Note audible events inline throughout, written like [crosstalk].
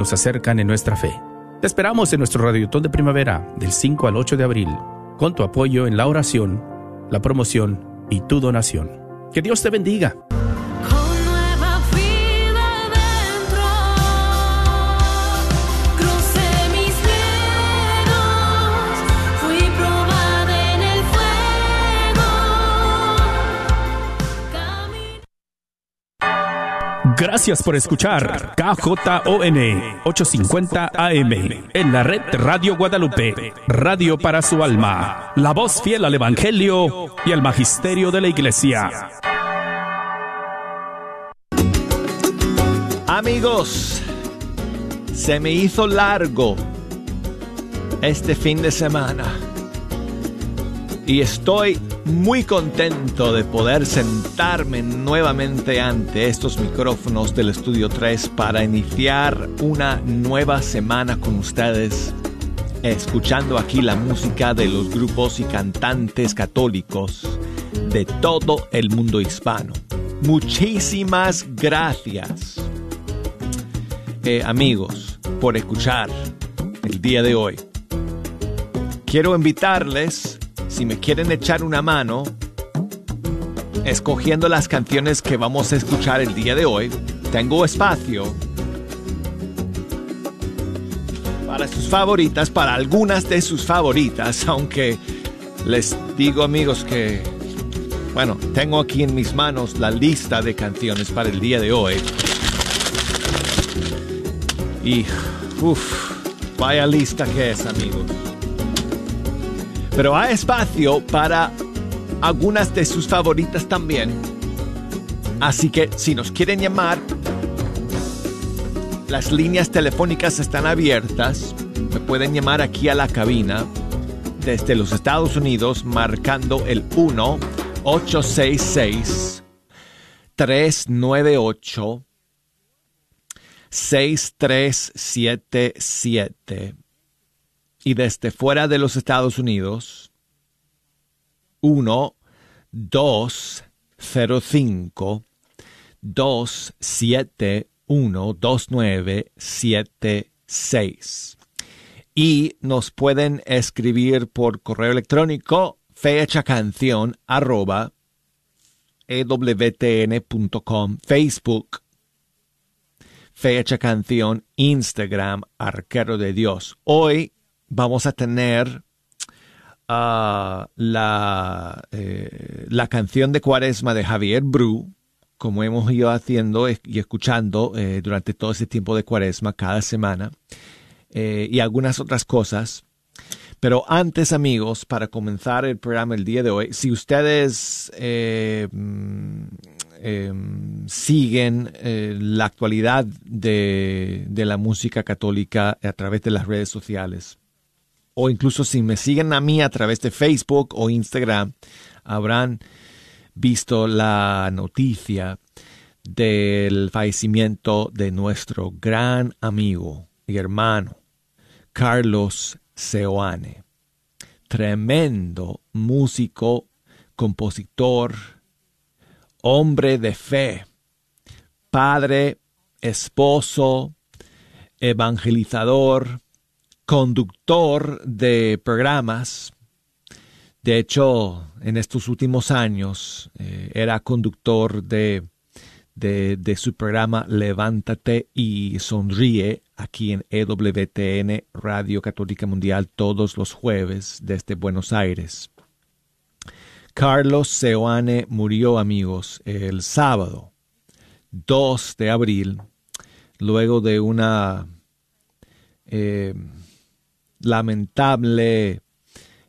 nos acercan en nuestra fe. Te esperamos en nuestro Radiotón de Primavera del 5 al 8 de abril, con tu apoyo en la oración, la promoción y tu donación. Que Dios te bendiga. Gracias por escuchar KJON 850 AM en la red Radio Guadalupe, radio para su alma, la voz fiel al Evangelio y al Magisterio de la Iglesia. Amigos, se me hizo largo este fin de semana y estoy muy contento de poder sentarme nuevamente ante estos micrófonos del Estudio 3 para iniciar una nueva semana con ustedes, escuchando aquí la música de los grupos y cantantes católicos de todo el mundo hispano. Muchísimas gracias, eh, amigos, por escuchar el día de hoy. Quiero invitarles si me quieren echar una mano escogiendo las canciones que vamos a escuchar el día de hoy, tengo espacio para sus favoritas, para algunas de sus favoritas, aunque les digo amigos que, bueno, tengo aquí en mis manos la lista de canciones para el día de hoy. Y, uff, vaya lista que es amigos pero hay espacio para algunas de sus favoritas también. Así que si nos quieren llamar, las líneas telefónicas están abiertas. Me pueden llamar aquí a la cabina desde los Estados Unidos marcando el 1 866 398 6377 y desde fuera de los Estados Unidos 1 2 0 5 2 7 1 2 9 7 6 y nos pueden escribir por correo electrónico fecha canción arroba ewtn.com Facebook fecha canción Instagram arquero de Dios. Hoy vamos a tener ah, la, eh, la canción de Cuaresma de Javier Bru, como hemos ido haciendo y escuchando eh, durante todo ese tiempo de Cuaresma, cada semana, eh, y algunas otras cosas. Pero antes, amigos, para comenzar el programa el día de hoy, si ustedes mm, siguen la actualidad de, de, la música católica a través de las redes sociales, o incluso si me siguen a mí a través de Facebook o Instagram, habrán visto la noticia del fallecimiento de nuestro gran amigo y hermano Carlos Seoane. Tremendo músico, compositor, hombre de fe, padre, esposo, evangelizador, conductor de programas. De hecho, en estos últimos años eh, era conductor de, de, su programa Levántate y Sonríe aquí en EWTN Radio Católica Mundial todos los jueves desde Buenos Aires. Carlos Seoane murió, amigos, el sábado 2 de abril, luego de una eh, lamentable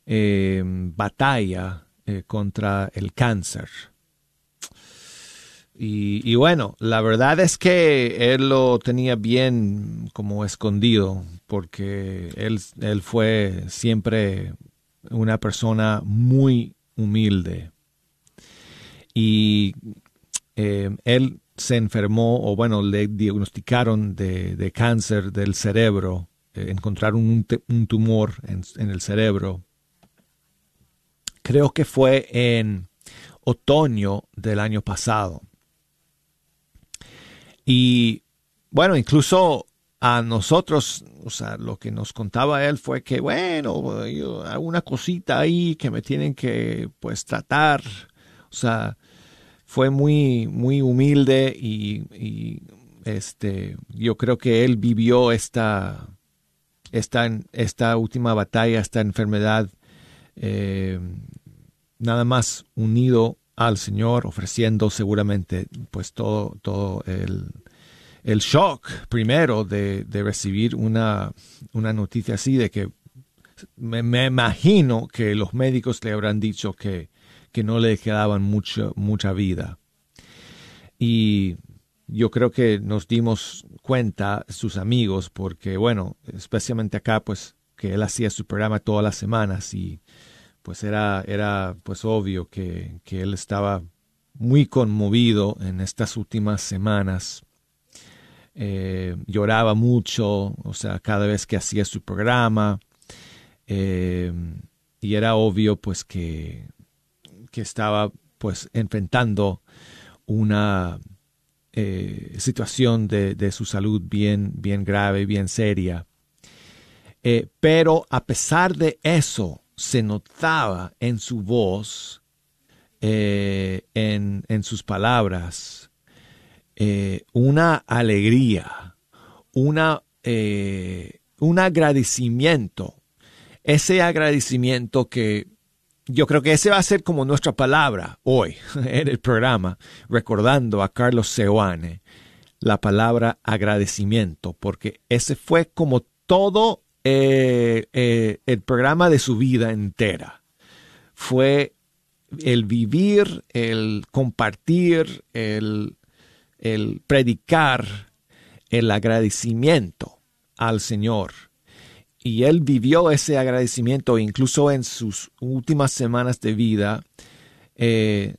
eh, batalla eh, contra el cáncer. Y, bueno, la verdad es que él lo tenía bien como escondido, porque él, él fue siempre una persona muy humilde. Y eh, él se enfermó, o bueno, le diagnosticaron de, de cáncer del cerebro eh, encontraron un, tumor en, el cerebro. Creo que fue en otoño del año pasado. Y bueno, incluso a nosotros, o sea, lo que nos contaba él fue que, bueno, yo, una cosita ahí que me tienen que, pues, tratar. O sea, fue muy, muy humilde y, este, yo creo que él vivió esta, esta, esta última batalla, esta enfermedad, eh, nada más unido al Señor, ofreciendo seguramente, pues, todo, todo el el shock primero de, recibir una, una, noticia así, de que me, imagino que los médicos le habrán dicho que, que no le quedaban mucho, mucha vida. Y yo creo que nos dimos cuenta, sus amigos, porque bueno, especialmente acá, pues que él hacía su programa todas las semanas y pues era, era pues obvio que, que él estaba muy conmovido en estas últimas semanas eh, lloraba mucho, o sea, cada vez que hacía su programa. Eh, y era obvio pues que, que estaba pues enfrentando una eh, situación de, su salud bien, bien grave, bien seria. pero a pesar de eso, se notaba en su voz, en, en sus palabras, eh, una alegría, una, eh, un agradecimiento. Ese agradecimiento que yo creo que ese va a ser como nuestra palabra hoy [laughs] en el programa, recordando a Carlos Seoane, la palabra agradecimiento, porque ese fue como todo eh, el programa de su vida entera. Fue el vivir, el compartir, el predicar el agradecimiento al Señor. Y él vivió ese agradecimiento incluso en sus últimas semanas de vida. Eh,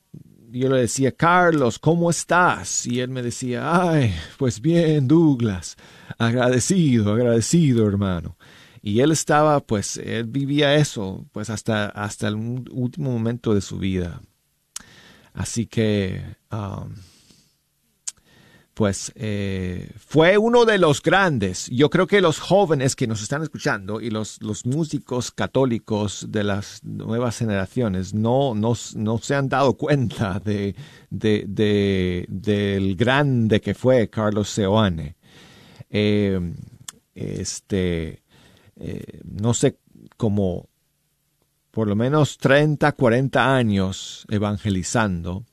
yo le decía, Carlos, ¿cómo estás? Y él me decía, ay, pues bien, Douglas, agradecido, agradecido, hermano. Y él estaba, pues, él vivía eso, pues, hasta, hasta el último momento de su vida. Así que, um, pues eh, fue uno de los grandes. Yo creo que los jóvenes que nos están escuchando y los, los músicos católicos de las nuevas generaciones no, no, se han dado cuenta de, de, del grande que fue Carlos Seoane. Eh, este, eh, no sé, como por lo menos 30, 40 años evangelizando.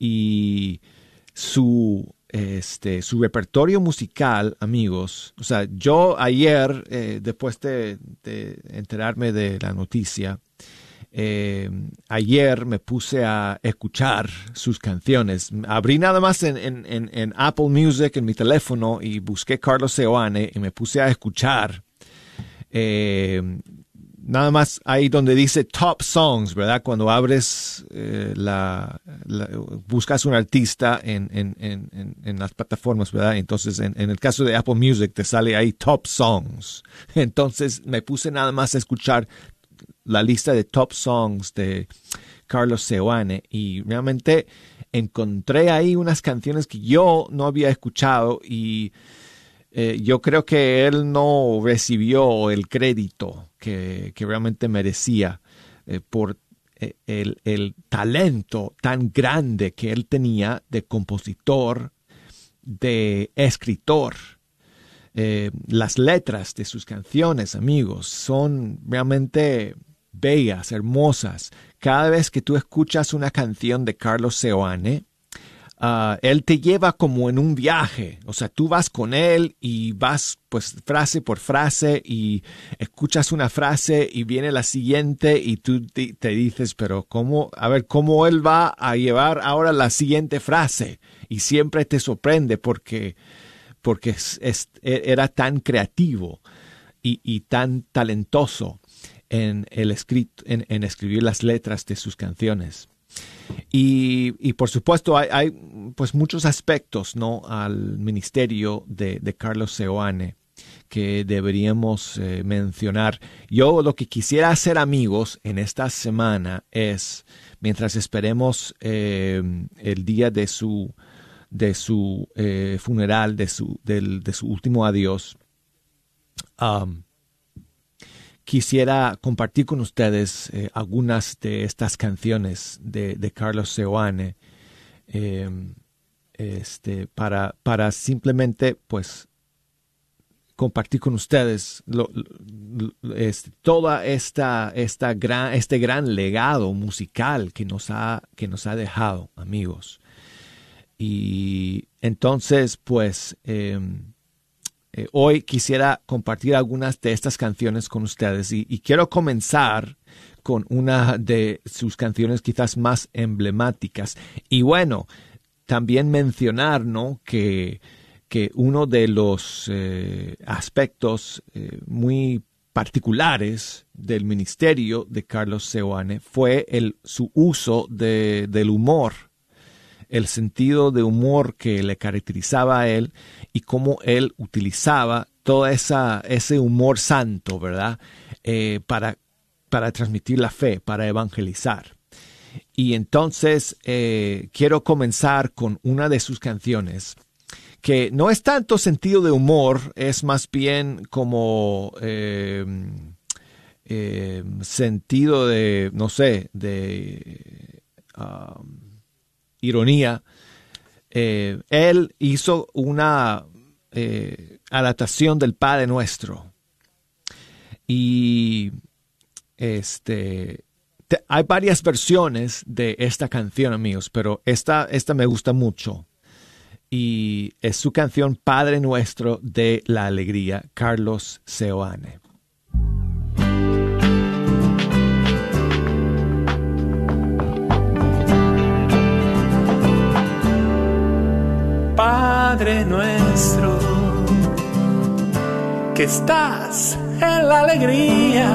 y su, este, su repertorio musical, amigos. O sea, yo ayer, eh, después de, enterarme de la noticia, eh, ayer me puse a escuchar sus canciones. Abrí nada más en, en, en, Apple Music en mi teléfono y busqué Carlos Seoane y me puse a escuchar eh, nada más ahí donde dice top songs, ¿verdad? Cuando abres eh, la, buscas un artista en, en, en, en, las plataformas, ¿verdad? Entonces, en, el caso de Apple Music te sale ahí top songs. [laughs] Entonces me puse nada más a escuchar la lista de top songs de Carlos Seoane y realmente encontré ahí unas canciones que yo no había escuchado y eh, yo creo que él no recibió el crédito que, realmente merecía eh, por eh, el, talento tan grande que él tenía de compositor, de escritor. las letras de sus canciones, amigos, son realmente bellas, hermosas. Cada vez que tú escuchas una canción de Carlos Seoane, Ah, él te lleva como en un viaje, o sea, tú vas con él y vas pues frase por frase y escuchas una frase y viene la siguiente y tú te, dices, pero ¿cómo? A ver, ¿cómo él va a llevar ahora la siguiente frase? Y siempre te sorprende porque, porque e, era tan creativo y, tan talentoso en, el escrito, en escribir las letras de sus canciones. Y, por supuesto hay, pues muchos aspectos ¿no? al ministerio de, Carlos Seoane que deberíamos eh, mencionar. Yo lo que quisiera hacer amigos en esta semana es, mientras esperemos eh, el día de su, de su eh, funeral, de su, de su último adiós, quisiera compartir con ustedes eh, algunas de estas canciones de, Carlos Seoane em, este, para, para simplemente pues compartir con ustedes este, toda esta, esta gran, este gran legado musical que nos ha, que nos ha dejado, amigos. Y entonces, pues, em, eh, hoy quisiera compartir algunas de estas canciones con ustedes y, quiero comenzar con una de sus canciones quizás más emblemáticas. Y bueno, también mencionar, ¿no? Que, que uno de los eh, aspectos eh, muy particulares del ministerio de Carlos Seoane fue el, su uso de, del humor el sentido de humor que le caracterizaba a él y cómo él utilizaba todo esa, ese humor santo, ¿verdad? Eh, para, para transmitir la fe, para evangelizar. Y entonces eh, quiero comenzar con una de sus canciones que no es tanto sentido de humor, es más bien como eh, sentido de, no sé, de... Um, ironía, eh, él hizo una eh, adaptación del Padre Nuestro. Y este, hay varias versiones de esta canción, amigos, pero esta, esta me gusta mucho. Y es su canción Padre Nuestro de la Alegría, Carlos Seoane. Padre nuestro, que estás en la alegría,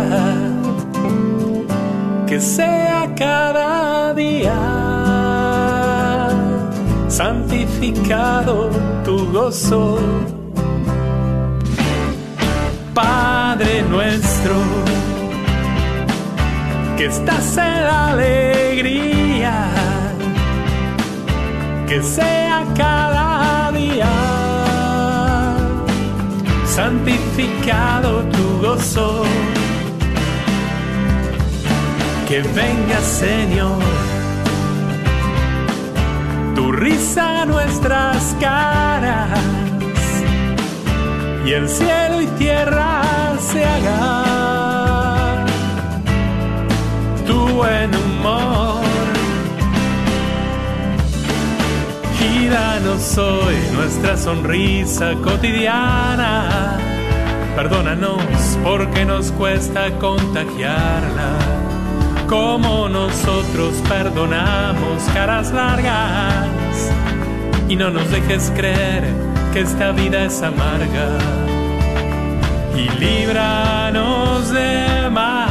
que sea cada día santificado tu gozo. Padre nuestro, que estás en la alegría, que sea cada santificado tu gozo. Que venga Señor, tu risa a nuestras caras. Y el cielo y tierra se haga tu buen humor danos hoy nuestra sonrisa cotidiana. Perdónanos porque nos cuesta contagiarla. Como nosotros perdonamos caras largas. Y no nos dejes creer que esta vida es amarga. Y líbranos de mal.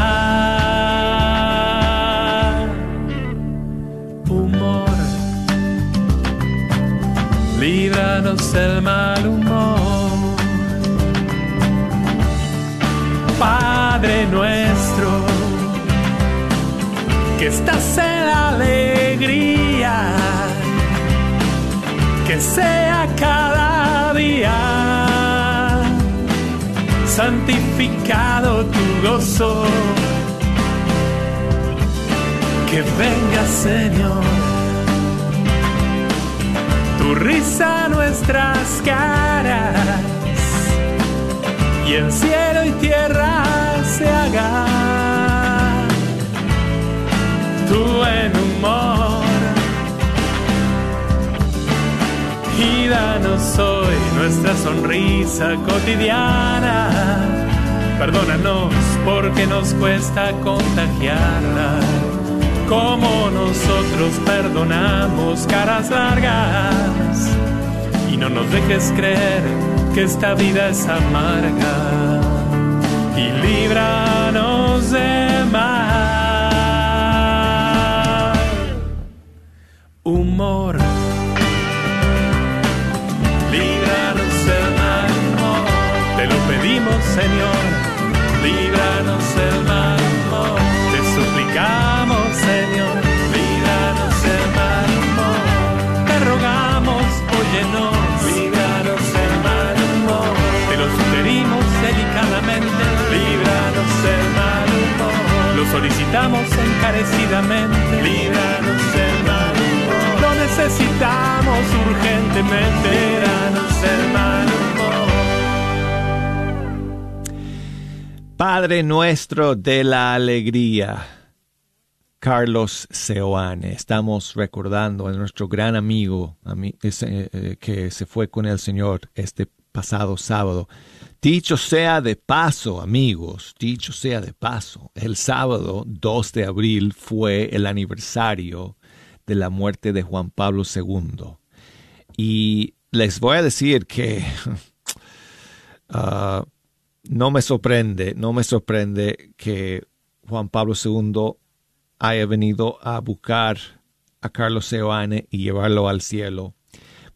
El mal humor. Padre nuestro, que estás en la alegría, que sea cada día santificado tu gozo. Que venga Señor tu risa nuestras caras. Y el cielo y tierra se haga tu buen humor. Y danos hoy nuestra sonrisa cotidiana. Perdónanos porque nos cuesta contagiarla como nosotros perdonamos caras largas. Y no nos dejes creer que esta vida es amarga. Y líbranos de mal. Humor. Líbranos del mal humor. Te lo pedimos, Señor. Líbranos del rápidamente. Líbranos del mal humor. Lo necesitamos urgentemente. Líbranos del mal humor. Padre nuestro de la alegría. Carlos Seoane. Estamos recordando a nuestro gran amigo eh, que se fue con el Señor este pasado sábado. Dicho sea de paso, amigos, dicho sea de paso, el sábado 2 de abril fue el aniversario de la muerte de Juan Pablo II. Y les voy a decir que uh, [laughs] no me sorprende, no me sorprende que Juan Pablo II haya venido a buscar a Carlos Seoane y llevarlo al cielo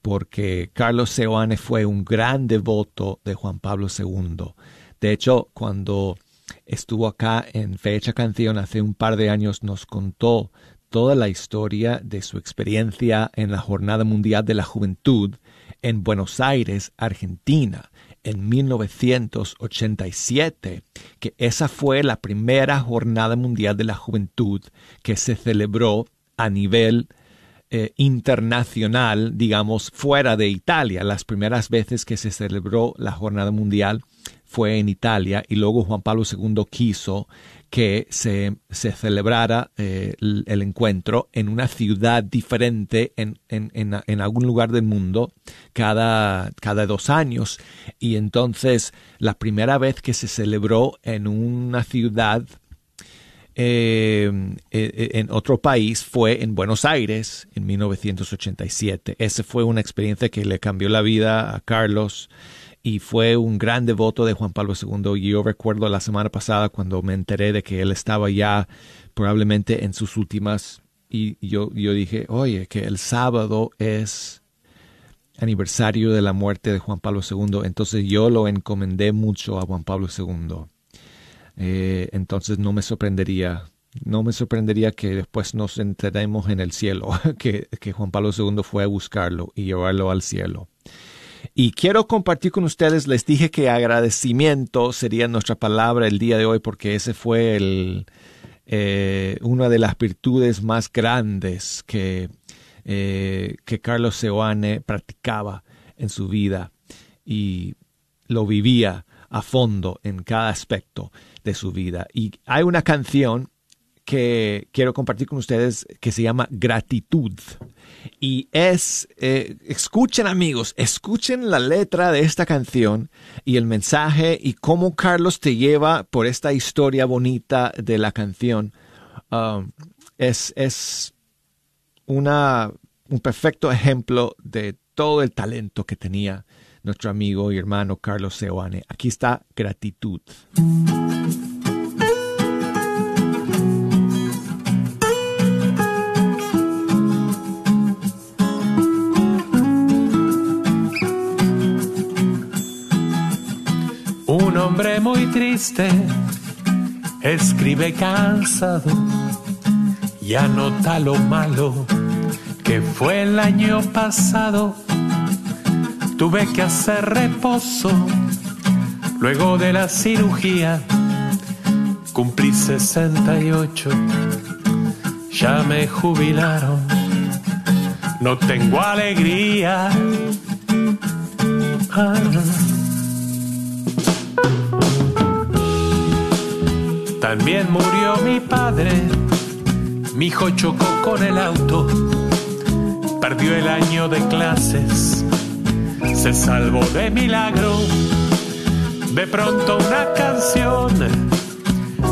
porque Carlos Seoane fue un gran devoto de Juan Pablo II. De hecho, cuando estuvo acá en Fecha Canción hace un par de años, nos contó toda la historia de su experiencia en la Jornada Mundial de la Juventud en Buenos Aires, Argentina, en 1987, que esa fue la primera Jornada Mundial de la Juventud que se celebró a nivel eh, internacional, digamos, fuera de Italia. Las primeras veces que se celebró la Jornada Mundial fue en Italia y luego Juan Pablo II quiso que se, se celebrara eh, el, encuentro en una ciudad diferente en, en, en, algún lugar del mundo cada, cada dos años. Y entonces la primera vez que se celebró en una ciudad eh, eh, en otro país fue en Buenos Aires en 1987. Esa fue una experiencia que le cambió la vida a Carlos y fue un gran devoto de Juan Pablo II. Y yo recuerdo la semana pasada cuando me enteré de que él estaba ya probablemente en sus últimas y yo, yo dije, oye, que el sábado es aniversario de la muerte de Juan Pablo II. Entonces yo lo encomendé mucho a Juan Pablo II eh, entonces no me sorprendería, no me sorprendería que después nos enteremos en el cielo, [laughs] que, que Juan Pablo II fue a buscarlo y llevarlo al cielo. Y quiero compartir con ustedes, les dije que agradecimiento sería nuestra palabra el día de hoy porque ese fue el, eh, una de las virtudes más grandes que, eh, que Carlos Seoane practicaba en su vida y lo vivía a fondo en cada aspecto de su vida. Y hay una canción que quiero compartir con ustedes que se llama Gratitud. Y es, eh, escuchen amigos, escuchen la letra de esta canción y el mensaje y cómo Carlos te lleva por esta historia bonita de la canción. Um, es es una, un perfecto ejemplo de todo el talento que tenía nuestro amigo y hermano Carlos Seoane. Aquí está gratitud. Un hombre muy triste escribe cansado y anota lo malo que fue el año pasado tuve que hacer reposo luego de la cirugía. Cumplí 68, ya me jubilaron, no tengo alegría. Ah. También murió mi padre, mi hijo chocó con el auto, perdió el año de clases se salvó de milagro. De pronto una canción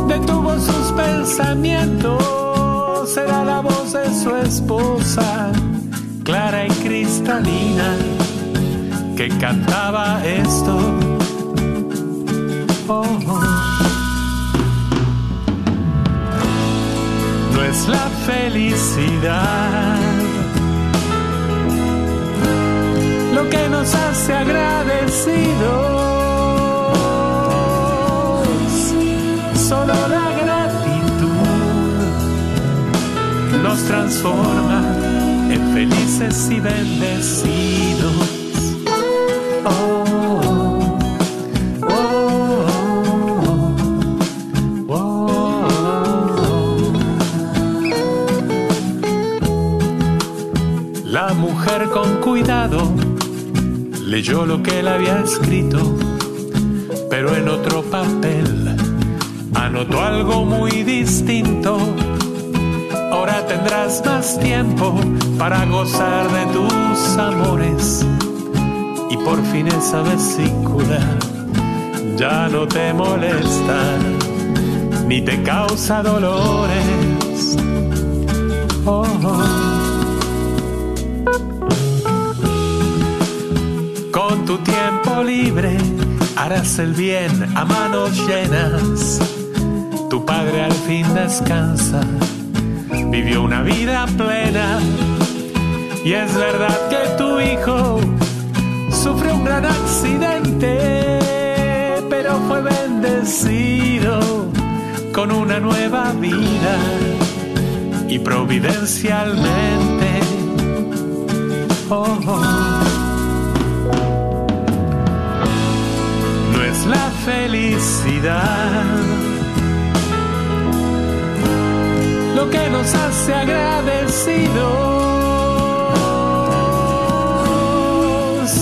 detuvo sus pensamientos. Era la voz de su esposa, clara y cristalina, que cantaba esto. Oh, oh. No es la felicidad alzarse agradecidos. Solo la gratitud nos transforma en felices y bendecidos. Oh. con cuidado leyó lo que él había escrito, pero en otro papel anotó algo muy distinto. Ahora tendrás más tiempo para gozar de tus amores y por fin esa vesícula ya no te molesta ni te causa dolores. Oh, Con libre harás el bien a manos llenas. Tu padre al fin descansa, vivió una vida plena. Y es verdad que tu hijo sufrió un gran accidente, pero fue bendecido con una nueva vida y providencialmente. Oh, oh. La felicidad lo que nos hace agradecidos.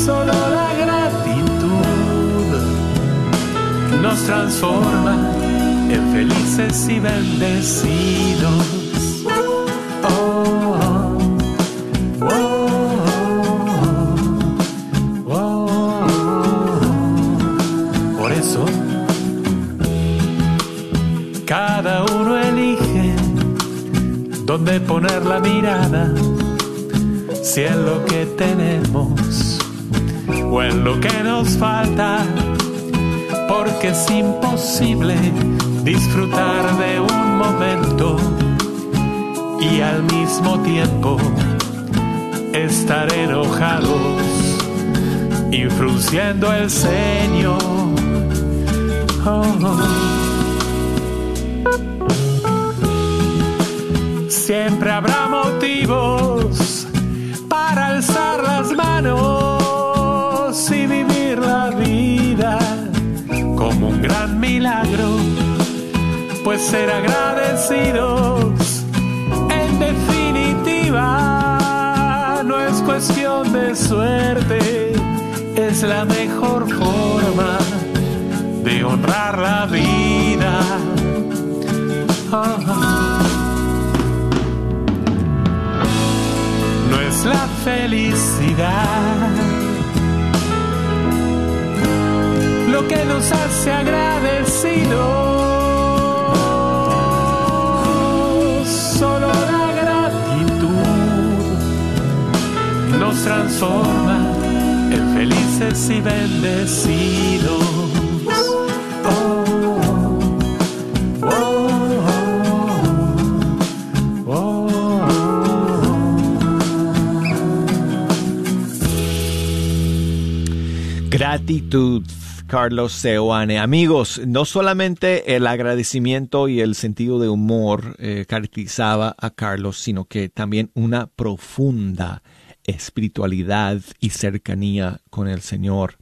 Solo la gratitud nos transforma en felices y bendecidos. Dónde poner la mirada, si en lo que tenemos o en lo que nos falta, porque es imposible disfrutar de un momento y al mismo tiempo estar enojados y frunciendo el ceño. Oh, oh. Siempre habrá motivos para alzar las manos y vivir la vida como un gran milagro, pues ser agradecidos en definitiva no es cuestión de suerte, es la mejor forma de honrar la vida. Ah, ah. La felicidad lo que nos hace agradecidos. Solo la gratitud nos transforma en felices y bendecidos. Gratitud, Carlos Seoane. Amigos, no solamente el agradecimiento y el sentido de humor eh, caracterizaba a Carlos, sino que también una profunda espiritualidad y cercanía con el Señor.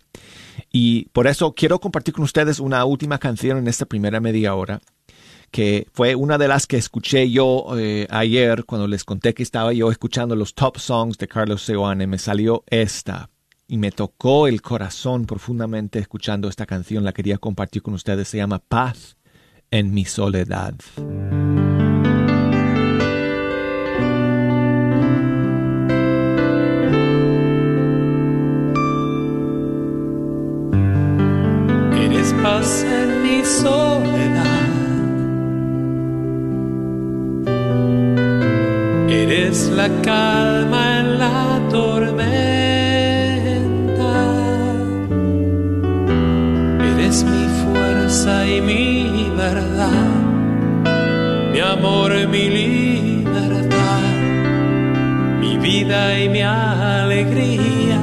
Y por eso quiero compartir con ustedes una última canción en esta primera media hora, que fue una de las que escuché yo eh, ayer cuando les conté que estaba yo escuchando los top songs de Carlos Seoane. Me salió esta y me tocó el corazón profundamente escuchando esta canción. La quería compartir con ustedes. Se llama Paz en mi soledad. Eres paz en mi soledad. Eres la calma en la tormenta. Amor mi libertad. Mi vida y mi alegría.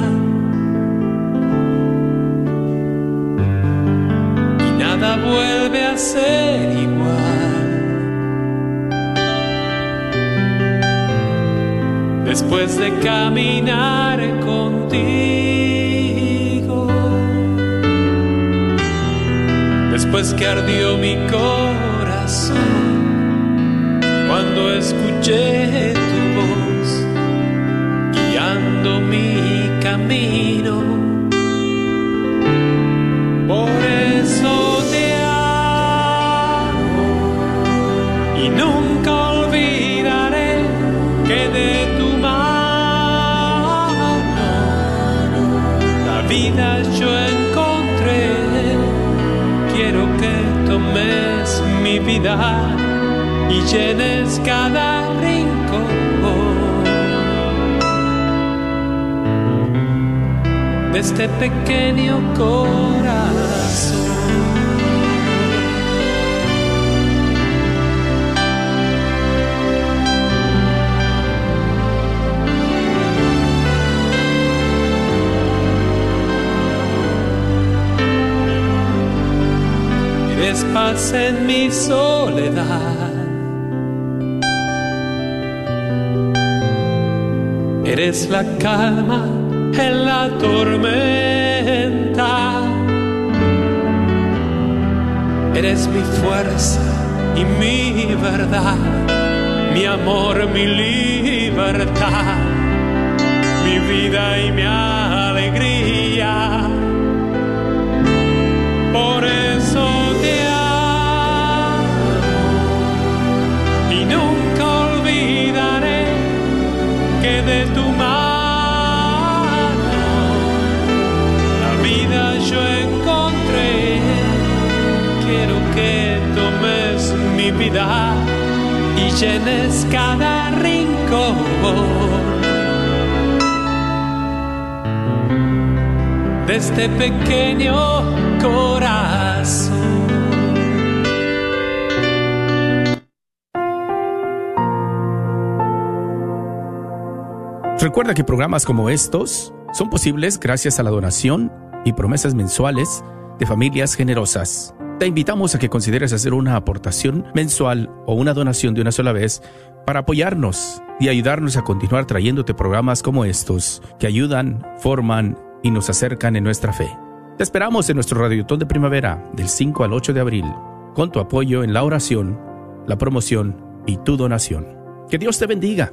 y nada vuelve a ser igual. Después de caminar contigo, después que ardió mi corazón, cuando escuché tu voz guiando mi camino. Por eso te amo y nunca olvidaré que de tu mano la vida yo encontré. Quiero que tomes mi vida y llenes cada de este pequeño corazón. Paz en mi soledad. Eres la calma en la tormenta. Eres mi fuerza y mi verdad, mi amor, mi libertad, mi vida y mi alegría. Por eso te amo y nunca olvidaré que de tu y llenes cada rincón. De este pequeño corazón. Recuerda que programas como estos son posibles gracias a la donación y promesas mensuales de familias generosas. Te invitamos a que consideres hacer una aportación mensual o una donación de una sola vez para apoyarnos y ayudarnos a continuar trayéndote programas como estos que ayudan, forman y nos acercan en nuestra fe. Te esperamos en nuestro Radiotón de Primavera del 5 al 8 de abril con tu apoyo en la oración, la promoción y tu donación. Que Dios te bendiga.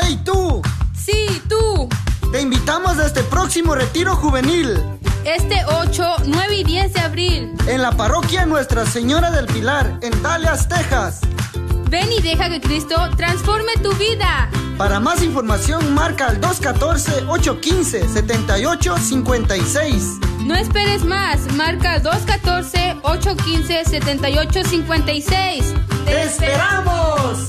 ¡Hey tú! Sí, tú. Te invitamos a este próximo retiro juvenil. Este 8, 9 y 10 de abril. En la parroquia Nuestra Señora del Pilar, en Dallas, Texas. Ven y deja que Cristo transforme tu vida. Para más información, marca al 214-815-7856. No esperes más, marca al 214-815-7856. ¡Te esperamos!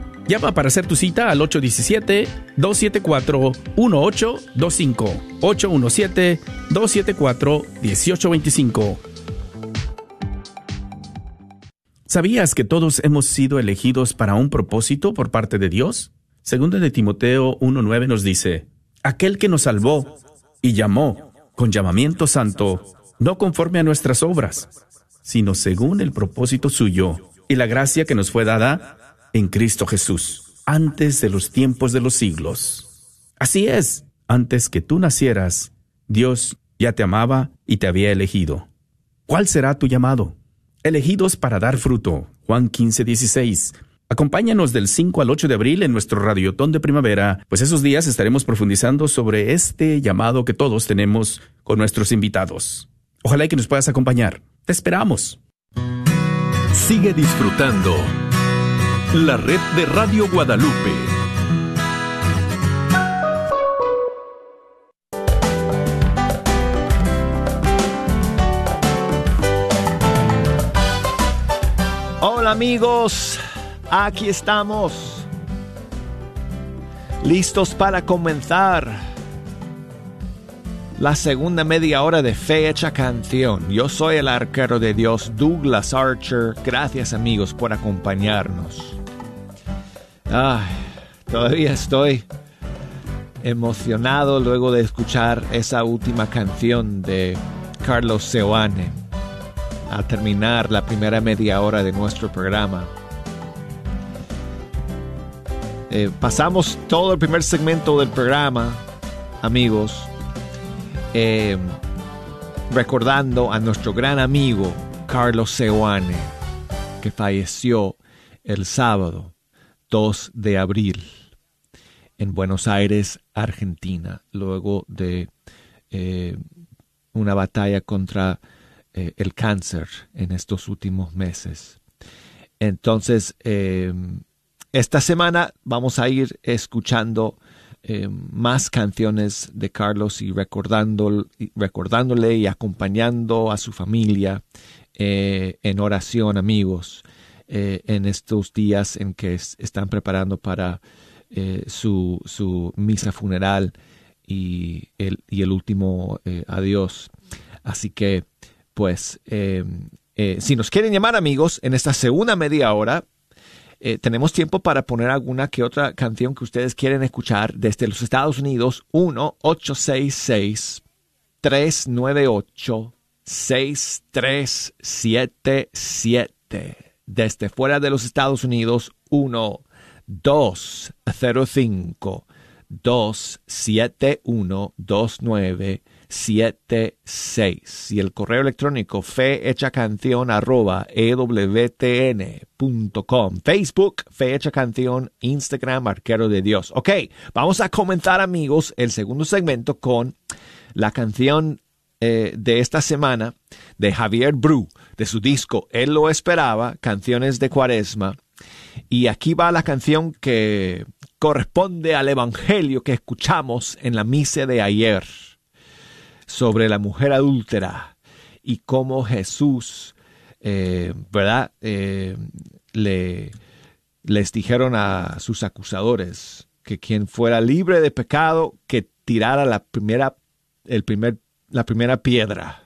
Llama para hacer tu cita al 817-274-1825. 817-274-1825. ¿Sabías que todos hemos sido elegidos para un propósito por parte de Dios? Segundo de Timoteo 1.9 nos dice, aquel que nos salvó y llamó con llamamiento santo, no conforme a nuestras obras, sino según el propósito suyo y la gracia que nos fue dada en Cristo Jesús, antes de los tiempos de los siglos. Así es, antes que tú nacieras, Dios ya te amaba y te había elegido. ¿Cuál será tu llamado? Elegidos para dar fruto. Juan 15, 16. Acompáñanos del 5 al 8 de abril en nuestro Radiotón de Primavera, pues esos días estaremos profundizando sobre este llamado que todos tenemos con nuestros invitados. Ojalá que nos puedas acompañar. Te esperamos. Sigue disfrutando la red de Radio Guadalupe. Hola amigos, aquí estamos, listos para comenzar la segunda media hora de Fecha Canción. Yo soy el arquero de Dios, Douglas Archer. Gracias amigos por acompañarnos. Ay, todavía estoy emocionado luego de escuchar esa última canción de Carlos Seoane a terminar la primera media hora de nuestro programa. Eh, pasamos todo el primer segmento del programa, amigos, eh, recordando a nuestro gran amigo Carlos Seoane, que falleció el sábado 2 de abril en Buenos Aires, Argentina, luego de eh, una batalla contra eh, el cáncer en estos últimos meses. Entonces, eh, esta semana vamos a ir escuchando más canciones de Carlos y recordando, recordándole y acompañando a su familia en oración, amigos, en estos días en que están preparando para su, su, misa funeral y el, y el último adiós. Así que pues eh, eh, si nos quieren llamar amigos en esta segunda media hora, eh, tenemos tiempo para poner alguna que otra canción que ustedes quieren escuchar desde los Estados Unidos. 1-866-398-6377. Desde fuera de los Estados Unidos, 1-205-271-29 76 y el correo electrónico fe canción arroba ewtn.com Facebook fe canción Instagram arquero de Dios. Ok vamos a comenzar amigos el segundo segmento con la canción eh, de esta semana de Javier Bru de su disco Él lo esperaba canciones de cuaresma y aquí va la canción que corresponde al evangelio que escuchamos en la misa de ayer sobre la mujer adúltera y cómo Jesús, eh, ¿verdad? Eh, le, les dijeron a sus acusadores que quien fuera libre de pecado, que tirara la primera, el primer, la primera piedra.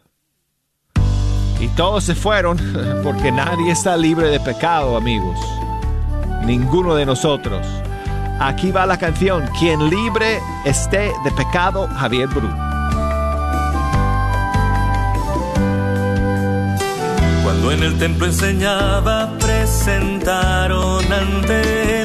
Y todos se fueron [laughs] porque nadie está libre de pecado, amigos. Ninguno de nosotros. Aquí va la canción, quien libre esté de pecado, Javier Bru. Cuando en el templo enseñaba, presentaron ante él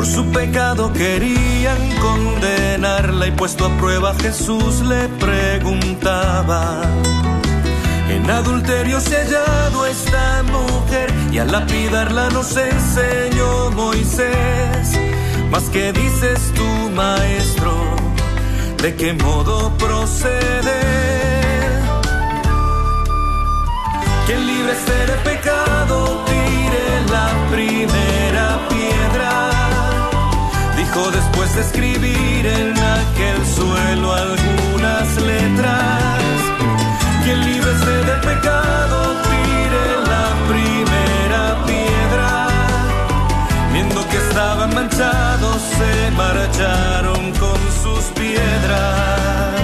Por su pecado querían condenarla y puesto a prueba Jesús le preguntaba. En adulterio se ha hallado esta mujer y al lapidarla nos enseñó Moisés. Mas que dices tú, maestro, de qué modo proceder quien libre esté de pecado, tire la primera. Después de escribir en aquel suelo algunas letras. Quien libre esté de pecado, tire la primera piedra. Viendo que estaban manchados, se marcharon con sus piedras.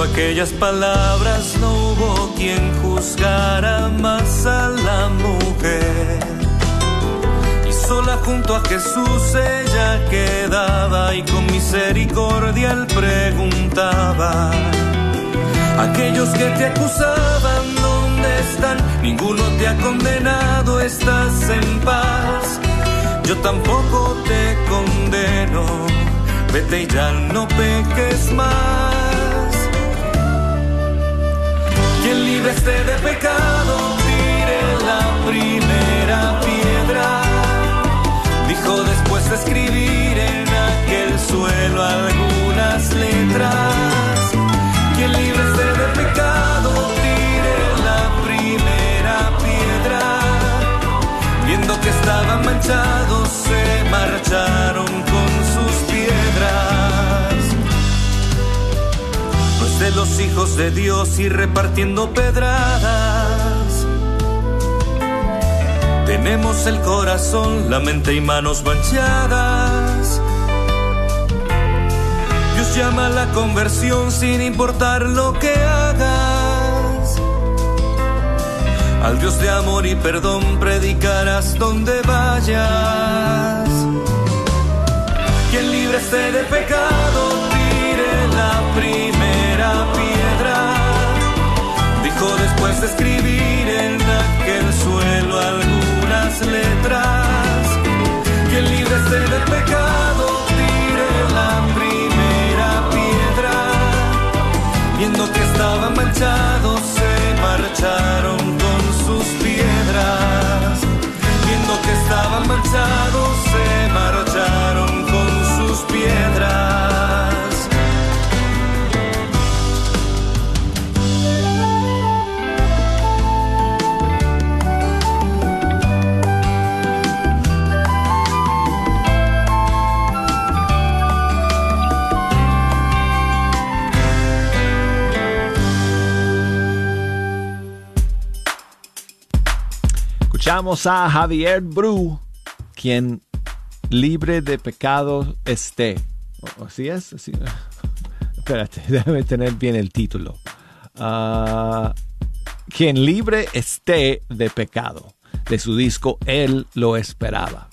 Aquellas palabras no hubo quien juzgara más a la mujer. Y sola junto a Jesús ella quedaba y con misericordia él preguntaba. Aquellos que te acusaban, ¿dónde están? ninguno te ha condenado, estás en paz. Yo tampoco te condeno, vete y ya no peques más. Esté de pecado, tire la primera piedra. Dijo después de escribir en aquel suelo algunas letras. Quien libre esté de pecado, tire la primera piedra. Viendo que estaban manchados, se hijos de Dios y repartiendo pedradas. Tenemos el corazón, la mente y manos manchadas. Dios llama a la conversión sin importar lo que hagas. Al Dios de amor y perdón predicarás donde vayas. Quien libre esté de pecado, De escribir en aquel suelo algunas letras. Quien libre esté de pecado, tire la primera piedra. Viendo que estaban manchados, se marcharon con sus piedras. Viendo que estaban manchados, se marcharon con sus piedras. Escuchamos a Javier Bru, quien libre de pecado esté. ¿O- ¿Así es? Así- [laughs] Espérate, [laughs] déjame tener bien el título. Ah, quien libre esté de pecado. De su disco Él lo esperaba.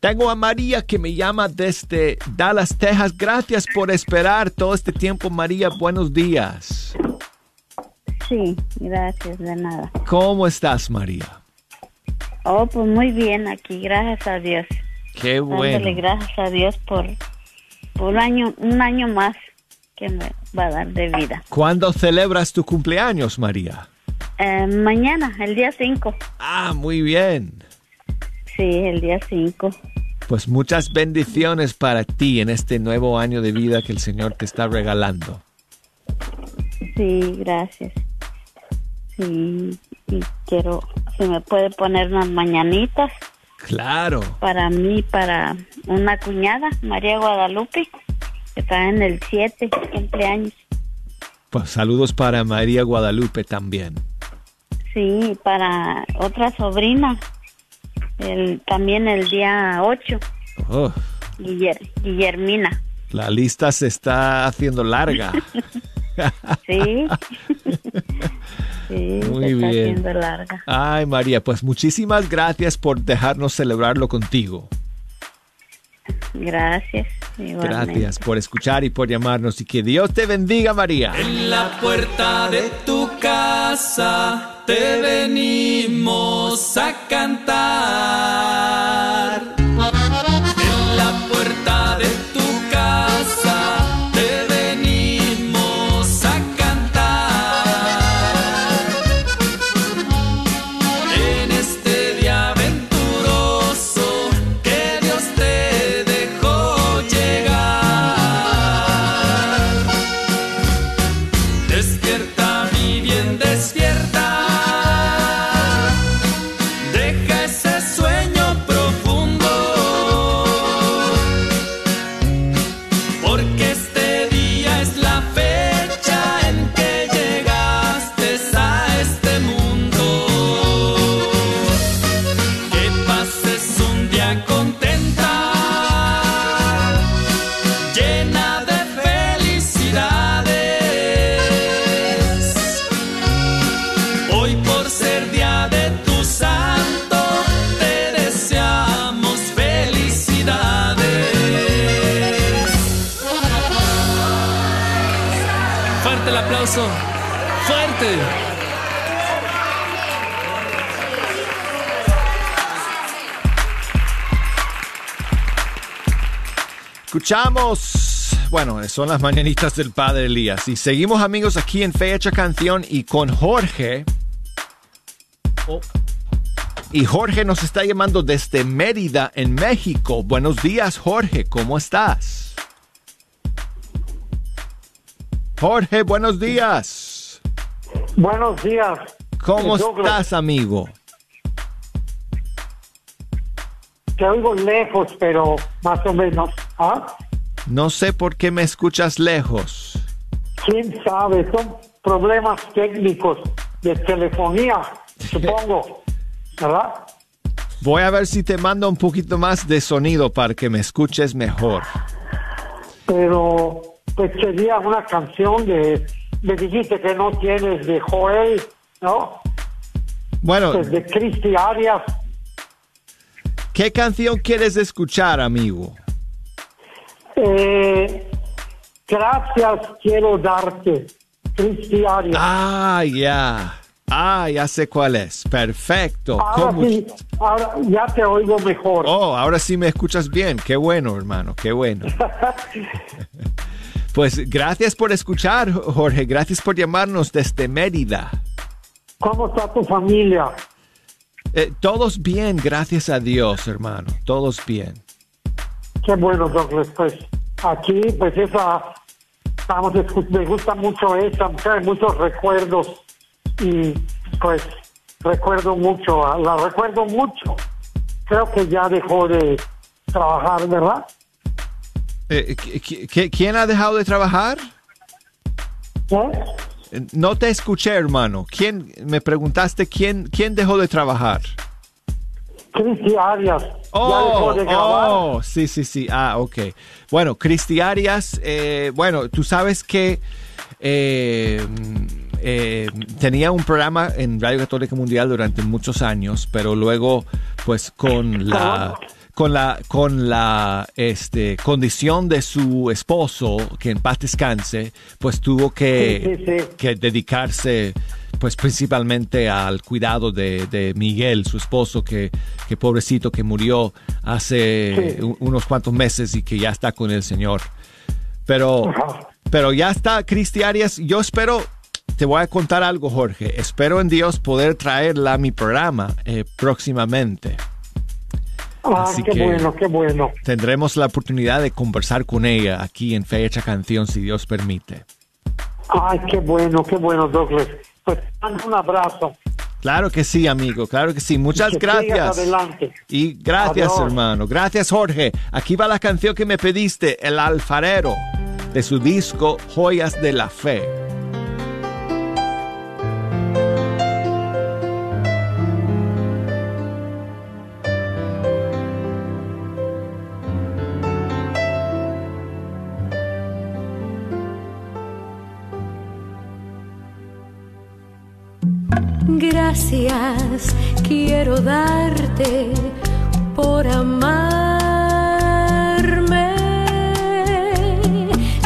Tengo a María que me llama desde Dallas, Texas. Gracias por esperar todo este tiempo, María. Buenos días. Sí, gracias, de nada. ¿Cómo estás, María? Oh, pues muy bien aquí, gracias a Dios. Qué bueno. Dándole gracias a Dios por, por un año, un año más que me va a dar de vida. ¿Cuándo celebras tu cumpleaños, María? Eh, mañana, el día 5. Ah, muy bien. Sí, el día 5. Pues muchas bendiciones para ti en este nuevo año de vida que el Señor te está regalando. Sí, gracias. Sí, y quiero, si me puede poner unas mañanitas Claro. para mí, para una cuñada, María Guadalupe, que está en el 7, cumpleaños. Pues saludos para María Guadalupe también. Sí, para otra sobrina, el, también el día 8, Oh, Guiller- Guillermina. la lista se está haciendo larga. [laughs] [laughs] Sí. sí, Muy se está bien. haciendo larga. Ay, María, pues muchísimas gracias por dejarnos celebrarlo contigo. Gracias. igualmente. Gracias por escuchar y por llamarnos. Y que Dios te bendiga, María. En la puerta de tu casa te venimos a cantar. Escuchamos, bueno, son las mañanitas del Padre Elías. Y seguimos amigos aquí en Fecha Canción y con Jorge. Oh. Y Jorge nos está llamando desde Mérida, en México. Buenos días, Jorge, ¿cómo estás? Jorge, buenos días. Buenos días. ¿Cómo estás, amigo? Te oigo lejos, pero más o menos. ¿Ah? No sé por qué me escuchas lejos. ¿Quién sabe? Son problemas técnicos de telefonía, [laughs] supongo. ¿Verdad? Voy a ver si te mando un poquito más de sonido para que me escuches mejor. Pero pues sería una canción de... Me dijiste que no tienes de Joel, ¿no? Bueno, Pues de Cristi Arias. ¿Qué canción quieres escuchar, amigo? Eh, gracias quiero darte, Cristi Arias. Ah, ya. Ah, ya sé cuál es. Perfecto. ahora ¿Cómo- sí, ahora ya te oigo mejor. Oh, ahora sí me escuchas bien. Qué bueno, hermano, qué bueno. [laughs] Pues gracias por escuchar, Jorge. Gracias por llamarnos desde Mérida. ¿Cómo está tu familia? Eh, todos bien, gracias a Dios, hermano. Todos bien. Qué bueno, Douglas. Pues aquí, pues esa, vamos, me gusta mucho esa, trae muchos recuerdos y pues recuerdo mucho, ah, la recuerdo mucho. Creo que ya dejó de trabajar, ¿verdad? Eh, ¿qui- qui- qui- ¿Quién ha dejado de trabajar? ¿Eh? Eh, No te escuché, hermano. ¿Quién me preguntaste quién quién dejó de trabajar? Cristi Arias. ya Oh, dejó de grabar. oh, sí, sí, sí. Ah, ok. Bueno, Cristi Arias, eh, bueno, tú sabes que eh, eh, tenía un programa en Radio Católica Mundial durante muchos años, pero luego, pues, con la con la con la este condición de su esposo que en paz descanse pues tuvo que, Sí, sí, sí. que dedicarse pues principalmente al cuidado de, de Miguel, su esposo, que, que pobrecito que murió hace unos cuantos meses y que ya está con el Señor. Pero, pero ya está, Cristi Arias. Yo espero, te voy a contar algo, Jorge. Espero en Dios poder traerla a mi programa eh, próximamente. Ah, Así qué que- bueno, qué bueno. Tendremos la oportunidad de conversar con ella aquí en Fecha Canción, si Dios permite. Ay, qué bueno, qué bueno, Douglas. Pues un abrazo. Claro que sí, amigo, claro que sí. Muchas Que gracias. adelante. Y gracias, Adiós. hermano. Gracias, Jorge. Aquí va la canción que me pediste, El Alfarero, de su disco Joyas de la Fe. Gracias quiero darte por amarme.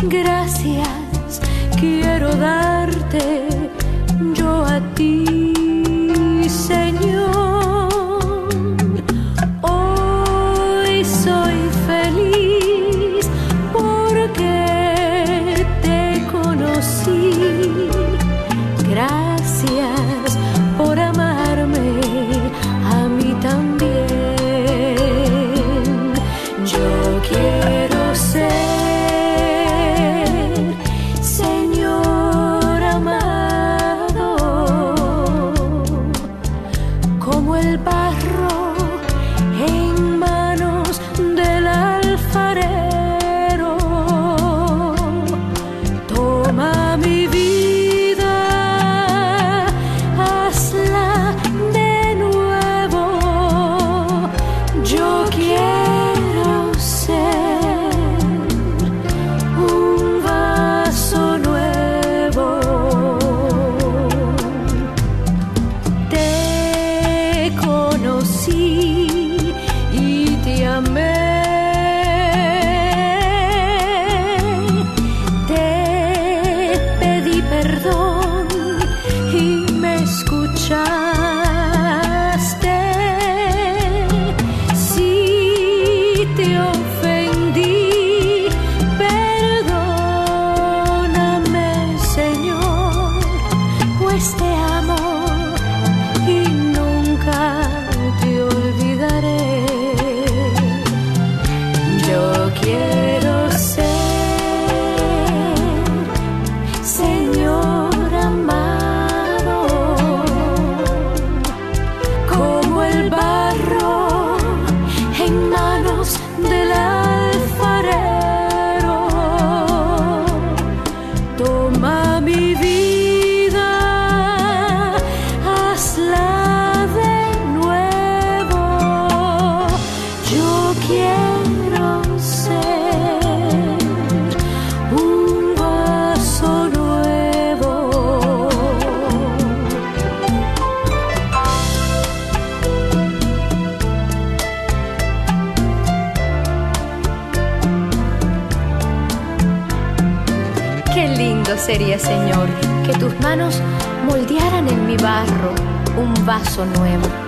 Gracias quiero darte yo a ti, un vaso nuevo.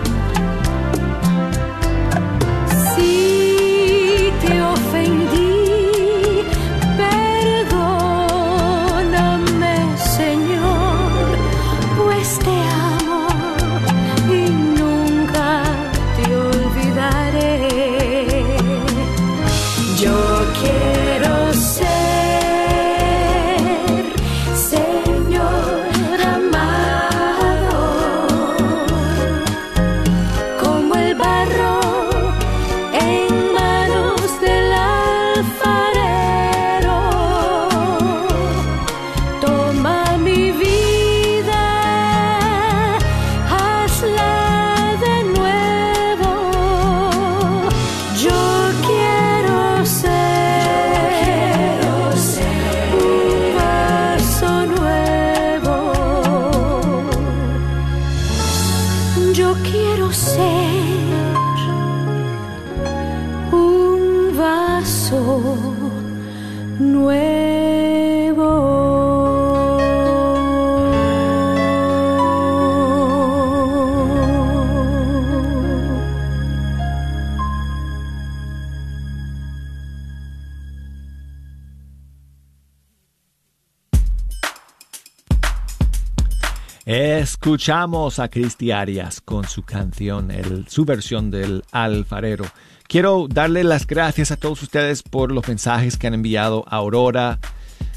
Escuchamos a Cristi Arias con su canción, su versión del alfarero. Quiero darle las gracias a todos ustedes por los mensajes que han enviado a Aurora,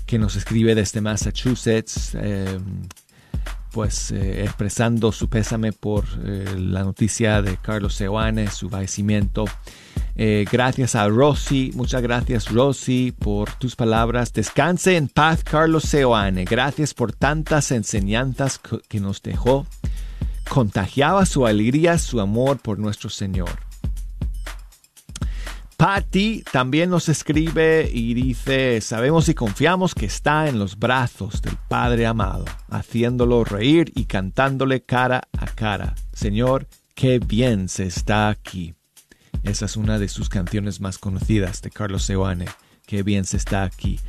que nos escribe desde Massachusetts, eh, pues eh, expresando su pésame por eh, la noticia de Carlos Seoane, su fallecimiento. Eh, gracias a Rosy, muchas gracias Rosy por tus palabras. Descanse en paz Carlos Seoane. Gracias por tantas enseñanzas que- nos dejó. Contagiaba su alegría, su amor por nuestro Señor. Patty también nos escribe y dice, sabemos y confiamos que está en los brazos del Padre amado, haciéndolo reír y cantándole cara a cara. Señor, qué bien se está aquí. Esa es una de sus canciones más conocidas de Carlos Seoane. Qué bien se está aquí.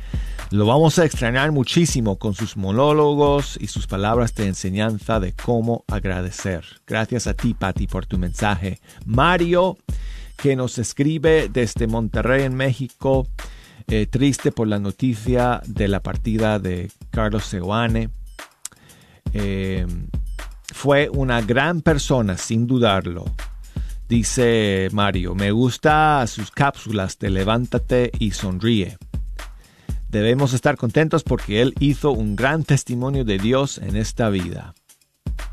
Lo vamos a extrañar muchísimo con sus monólogos y sus palabras de enseñanza de cómo agradecer. Gracias a ti, Patti, por tu mensaje. Mario, que nos escribe desde Monterrey, en México, eh, triste por la noticia de la partida de Carlos Seoane. Eh, fue una gran persona, sin dudarlo. Dice Mario, me gusta sus cápsulas de levántate y sonríe. Debemos estar contentos porque él hizo un gran testimonio de Dios en esta vida.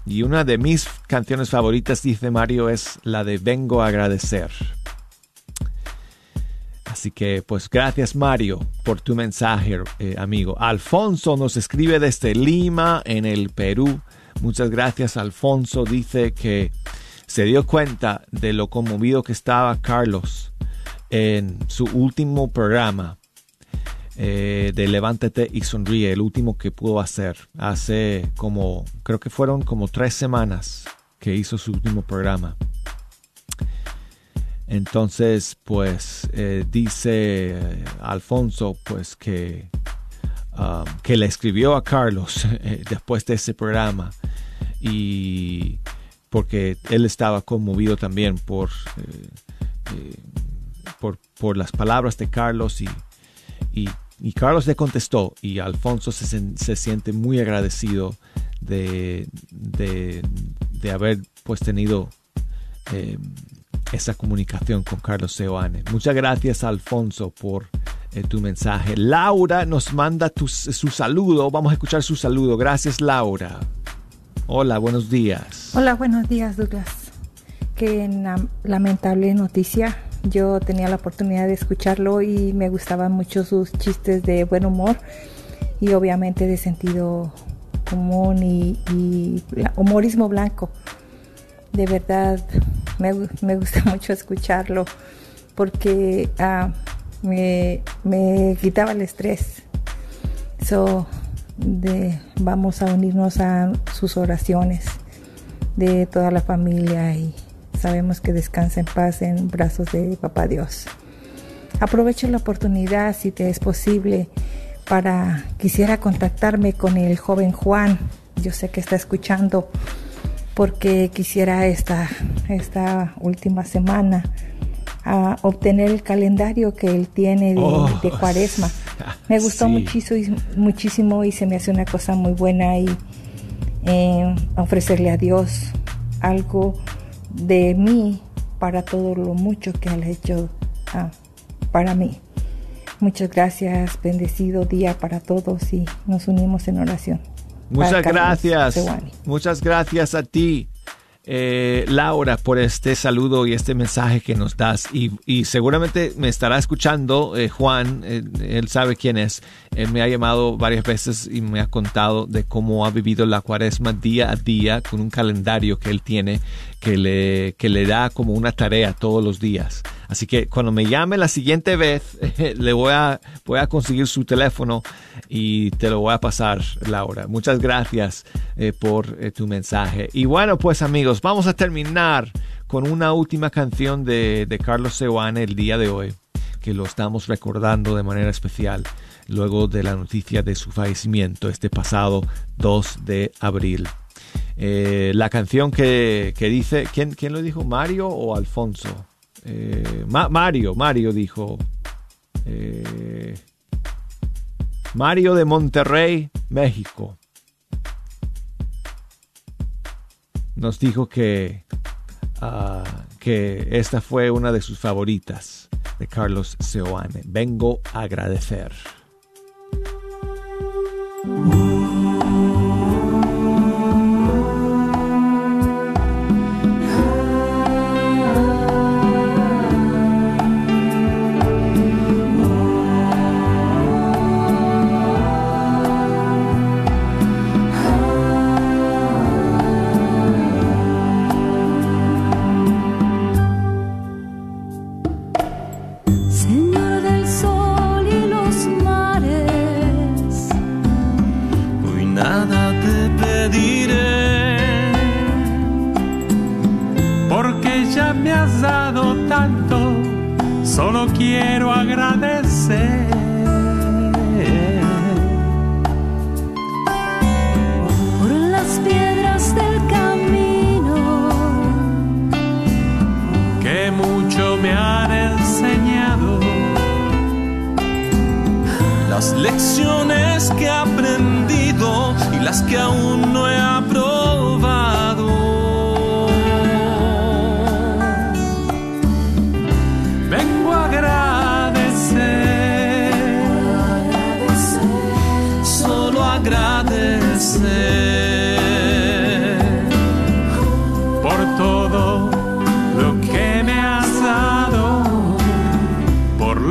Y una de mis canciones favoritas, dice Mario, es la de Vengo a agradecer. Así que pues gracias Mario por tu mensaje, eh, amigo. Alfonso nos escribe desde Lima, en el Perú. Muchas gracias Alfonso. Dice que se dio cuenta de lo conmovido que estaba Carlos en su último programa eh, de Levántate y Sonríe, el último que pudo hacer hace como, creo que fueron como tres semanas que hizo su último programa. Entonces, pues eh, dice eh, Alfonso, pues que, um, que le escribió a Carlos [laughs] después de ese programa y porque él estaba conmovido también por, eh, eh, por, por las palabras de Carlos y, y, Carlos le contestó y Alfonso se, se siente muy agradecido de, de, haber pues tenido eh, esa comunicación con Carlos Seoane. Muchas gracias Alfonso por tu mensaje. Laura nos manda su saludo. Vamos a escuchar su saludo. Gracias Laura. Hola, buenos días. Hola, buenos días, Douglas. Qué lamentable noticia. Yo tenía la oportunidad de escucharlo y me gustaban mucho sus chistes de buen humor y obviamente de sentido común y, humorismo blanco. De verdad, me, me gusta [laughs] mucho escucharlo porque ah, me, me quitaba el estrés. So, de, vamos a unirnos a sus oraciones de toda la familia y sabemos que descansa en paz en brazos de Papá Dios. Aprovecho la oportunidad, si te es posible, para quisiera contactarme con el joven Juan. Yo sé que está escuchando porque quisiera esta, esta última semana a obtener el calendario que él tiene de, Oh, de cuaresma. [laughs] Me gustó sí. muchísimo, muchísimo y se me hace una cosa muy buena y eh, ofrecerle a Dios algo de mí para todo lo mucho que ha hecho ah, para mí. Muchas gracias, bendecido día para todos y nos unimos en oración. Muchas gracias. Muchas gracias a ti, eh, Laura, por este saludo y este mensaje que nos das. Y, seguramente me estará escuchando eh, Juan, eh, él sabe quién es. Él me ha llamado varias veces y me ha contado de cómo ha vivido la cuaresma día a día con un calendario que él tiene que le, que le da como una tarea todos los días. Así que cuando me llame la siguiente vez, [laughs] le voy a, voy a conseguir su teléfono y te lo voy a pasar, Laura. Muchas gracias eh, por eh, tu mensaje. Y bueno, pues amigos, vamos a terminar con una última canción de, de Carlos Seoane el día de hoy, que lo estamos recordando de manera especial luego de la noticia de su fallecimiento este pasado 2 de abril. Eh, la canción que, que dice, ¿quién, ¿quién lo dijo? ¿Mario o Alfonso? Eh, Ma- Mario, Mario dijo. eh, Mario de Monterrey, México. Nos dijo que, ah, que esta fue una de sus favoritas de Carlos Seoane. Vengo a agradecer.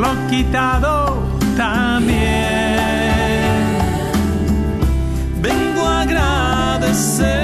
Por lo quitado también. Vengo a agradecer,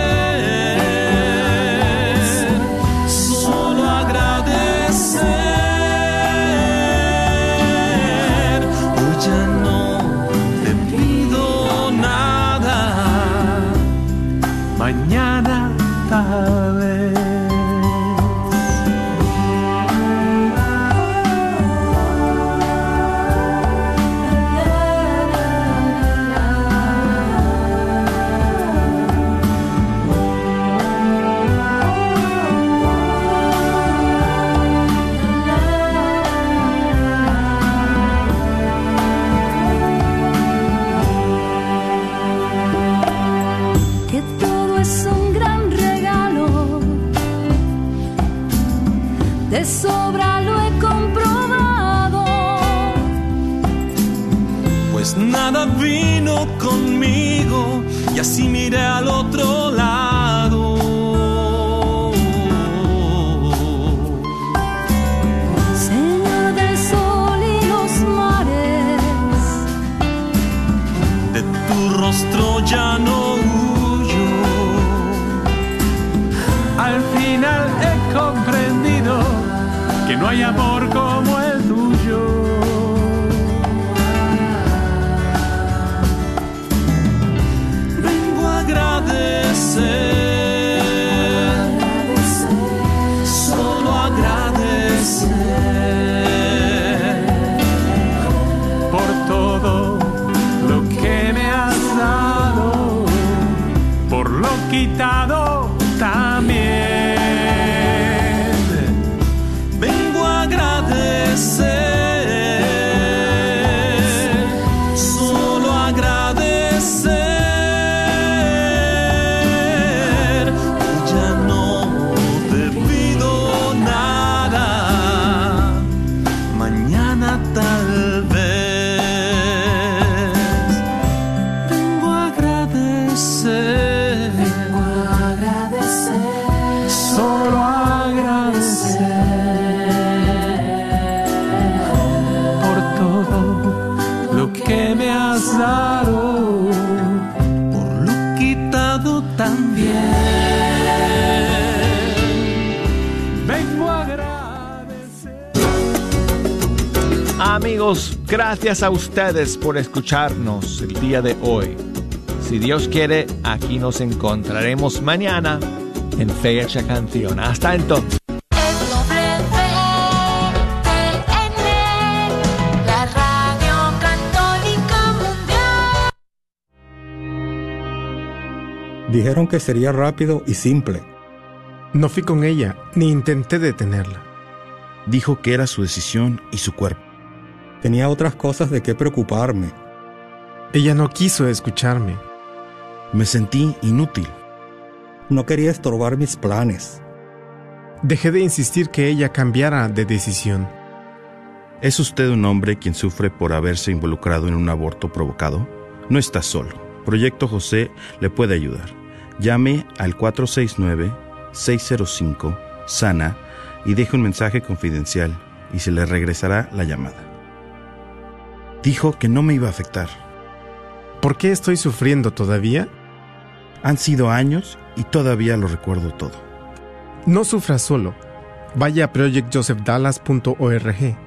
y así miré al otro lado. Señor del sol y los mares, de tu rostro ya no huyo. Al final he comprendido que no hay amor lo quitado también. Vengo a agradecer. Gracias a ustedes por escucharnos el día de hoy. Si Dios quiere, aquí nos encontraremos mañana en Fecha Canción. Hasta entonces. Dijeron que sería rápido y simple. No fui con ella, ni intenté detenerla. Dijo que era su decisión y su cuerpo. Tenía otras cosas de qué preocuparme. Ella no quiso escucharme. Me sentí inútil. No quería estorbar mis planes. Dejé de insistir que ella cambiara de decisión. ¿Es usted un hombre quien sufre por haberse involucrado en un aborto provocado? No está solo. Proyecto José le puede ayudar. Llame al 469-605-SANA y deje un mensaje confidencial y se le regresará la llamada. Dijo que no me iba a afectar. ¿Por qué estoy sufriendo todavía? Han sido años y todavía lo recuerdo todo. No sufra solo. Vaya a projectjosephdallas.org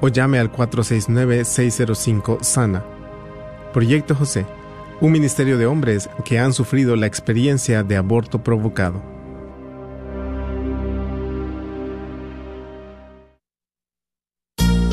o llame al 469-605-SANA. Proyecto José, un ministerio de hombres que han sufrido la experiencia de aborto provocado.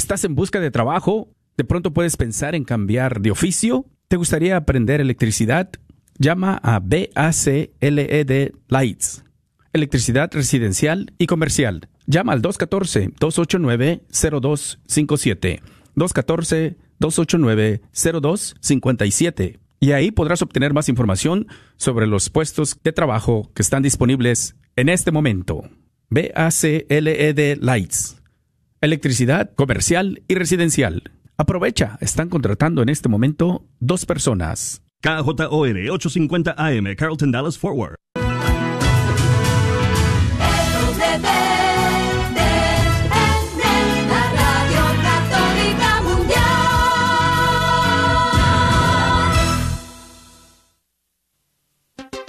¿Estás en busca de trabajo? ¿De pronto puedes pensar en cambiar de oficio? ¿Te gustaría aprender electricidad? Llama a BAC LED Lights. Electricidad residencial y comercial. Llama al 214-289-0257. 214-289-0257. Y ahí podrás obtener más información sobre los puestos de trabajo que están disponibles en este momento. BAC LED Lights electricidad comercial y residencial. Aprovecha, están contratando en este momento dos personas. KJOR 850 AM, Carlton Dallas Forward. RUTV